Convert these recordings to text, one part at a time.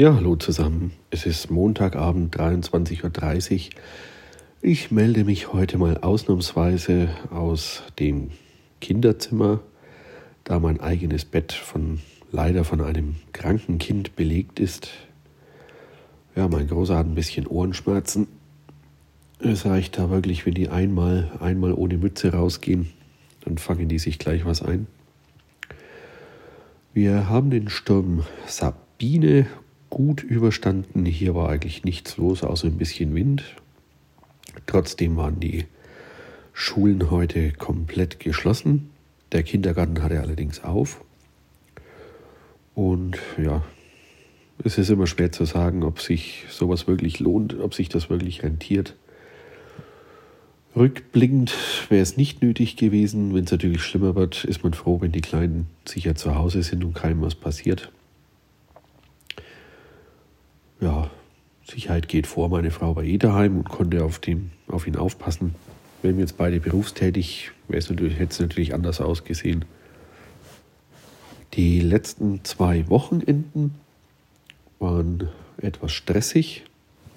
Ja, hallo zusammen. Es ist Montagabend 23.30 Uhr. Ich melde mich heute mal ausnahmsweise aus dem Kinderzimmer, da mein eigenes Bett von leider von einem kranken Kind belegt ist. Ja, mein Großer hat ein bisschen Ohrenschmerzen. Es reicht da wirklich, wenn die einmal, einmal ohne Mütze rausgehen, dann fangen die sich gleich was ein. Wir haben den Sturm Sabine gut überstanden. Hier war eigentlich nichts los, außer ein bisschen Wind. Trotzdem waren die Schulen heute komplett geschlossen. Der Kindergarten hatte allerdings auf. Und ja, es ist immer schwer zu sagen, ob sich sowas wirklich lohnt, ob sich das wirklich rentiert. Rückblickend wäre es nicht nötig gewesen. Wenn es natürlich schlimmer wird, ist man froh, wenn die Kleinen sicher zu Hause sind und keinem was passiert ja, Sicherheit geht vor. Meine Frau war eh daheim und konnte auf, den, auf ihn aufpassen. Wären wir jetzt beide berufstätig, hätte es natürlich anders ausgesehen. Die letzten zwei Wochenenden waren etwas stressig.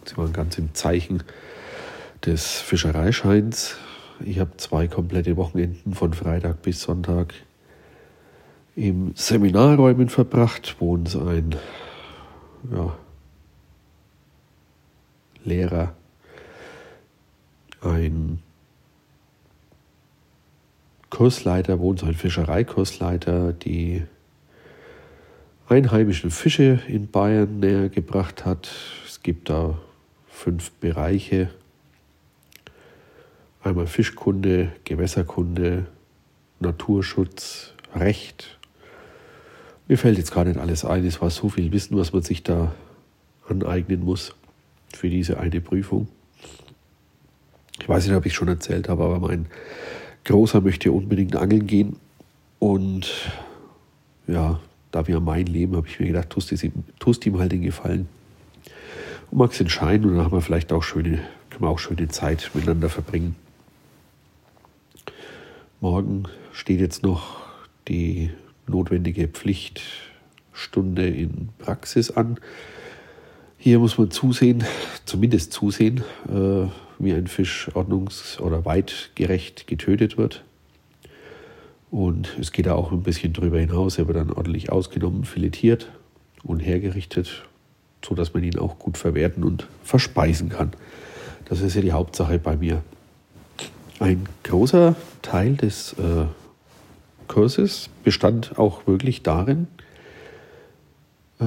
Sie waren ganz im Zeichen des Fischereischeins. Ich habe zwei komplette Wochenenden von Freitag bis Sonntag im Seminarräumen verbracht, wo uns ein ja, Lehrer, ein Kursleiter, uns ein Fischereikursleiter die einheimischen Fische in Bayern näher gebracht hat. Es gibt da fünf Bereiche. Einmal Fischkunde, Gewässerkunde, Naturschutz, Recht. Mir fällt jetzt gar nicht alles ein. Es war so viel Wissen, was man sich da aneignen muss für diese eine Prüfung. Ich weiß nicht, ob ich schon erzählt habe, aber mein Großer möchte unbedingt angeln gehen. Und ja, da wir mein Leben, habe ich mir gedacht, tust, ihm, tust ihm halt den Gefallen. Und magst entscheiden und dann haben wir vielleicht auch schöne, können wir auch schöne Zeit miteinander verbringen. Morgen steht jetzt noch die notwendige Pflichtstunde in Praxis an. Hier muss man zusehen, zumindest zusehen, äh, wie ein Fisch ordnungs- oder weitgerecht getötet wird. Und es geht auch ein bisschen drüber hinaus. Er wird dann ordentlich ausgenommen, filetiert und hergerichtet, sodass man ihn auch gut verwerten und verspeisen kann. Das ist ja die Hauptsache bei mir. Ein großer Teil des äh, Kurses bestand auch wirklich darin, äh,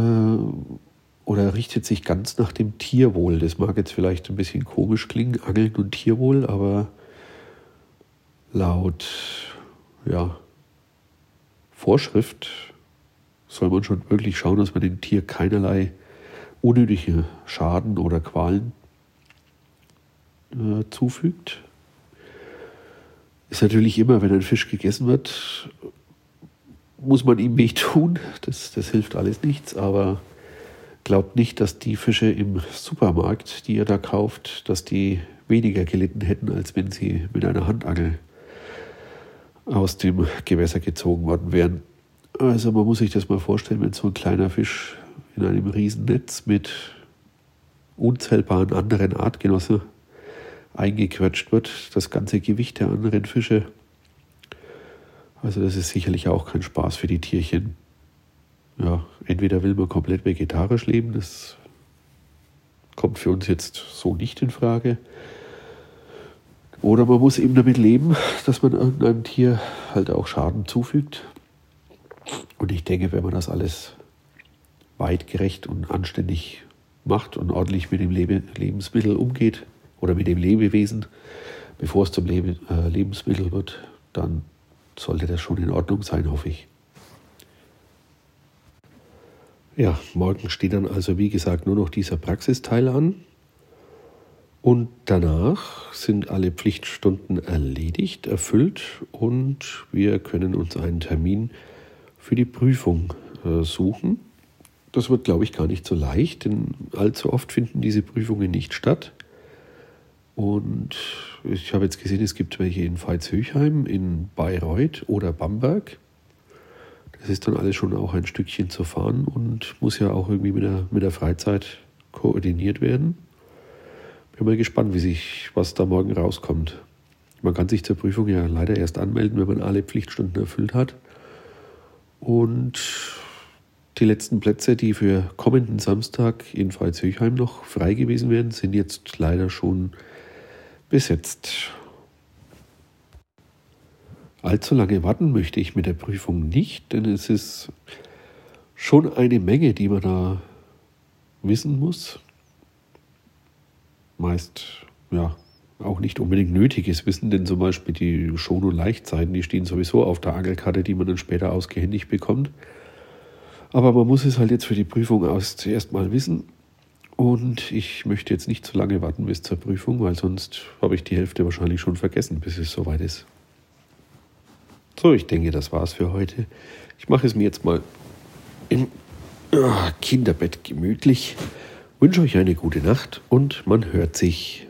oder richtet sich ganz nach dem Tierwohl. Das mag jetzt vielleicht ein bisschen komisch klingen, Angeln und Tierwohl, aber laut ja, Vorschrift soll man schon wirklich schauen, dass man dem Tier keinerlei unnötige Schaden oder Qualen äh, zufügt. Ist natürlich immer, wenn ein Fisch gegessen wird, muss man ihm weh tun. Das, das hilft alles nichts, aber glaubt nicht, dass die Fische im Supermarkt, die ihr da kauft, dass die weniger gelitten hätten, als wenn sie mit einer Handangel aus dem Gewässer gezogen worden wären. Also man muss sich das mal vorstellen, wenn so ein kleiner Fisch in einem Riesennetz mit unzählbaren anderen Artgenossen eingequetscht wird, das ganze Gewicht der anderen Fische. Also das ist sicherlich auch kein Spaß für die Tierchen ja, entweder will man komplett vegetarisch leben, das kommt für uns jetzt so nicht in Frage. Oder man muss eben damit leben, dass man irgendeinem Tier halt auch Schaden zufügt. Und ich denke, wenn man das alles weitgerecht und anständig macht und ordentlich mit dem Lebe Lebensmittel umgeht oder mit dem Lebewesen, bevor es zum äh, Lebensmittel wird, dann sollte das schon in Ordnung sein, hoffe ich. Ja, morgen steht dann also wie gesagt nur noch dieser Praxisteil an. Und danach sind alle Pflichtstunden erledigt, erfüllt und wir können uns einen Termin für die Prüfung äh, suchen. Das wird, glaube ich, gar nicht so leicht, denn allzu oft finden diese Prüfungen nicht statt. Und ich habe jetzt gesehen, es gibt welche in Veitshöchheim, in Bayreuth oder Bamberg. Das ist dann alles schon auch ein Stückchen zu fahren und muss ja auch irgendwie mit der, mit der Freizeit koordiniert werden. Bin mal gespannt, wie sich, was da morgen rauskommt. Man kann sich zur Prüfung ja leider erst anmelden, wenn man alle Pflichtstunden erfüllt hat. Und die letzten Plätze, die für kommenden Samstag in Veitshöchheim noch frei gewesen wären, sind jetzt leider schon besetzt. Allzu lange warten möchte ich mit der Prüfung nicht, denn es ist schon eine Menge, die man da wissen muss. Meist, ja, auch nicht unbedingt nötiges Wissen, denn zum Beispiel die Schon- und Leichtzeiten, die stehen sowieso auf der Angelkarte, die man dann später ausgehändigt bekommt. Aber man muss es halt jetzt für die Prüfung zuerst mal wissen. Und ich möchte jetzt nicht zu lange warten bis zur Prüfung, weil sonst habe ich die Hälfte wahrscheinlich schon vergessen, bis es soweit ist. So, ich denke, das war's für heute. Ich mache es mir jetzt mal im Kinderbett gemütlich. Wünsche euch eine gute Nacht und man hört sich.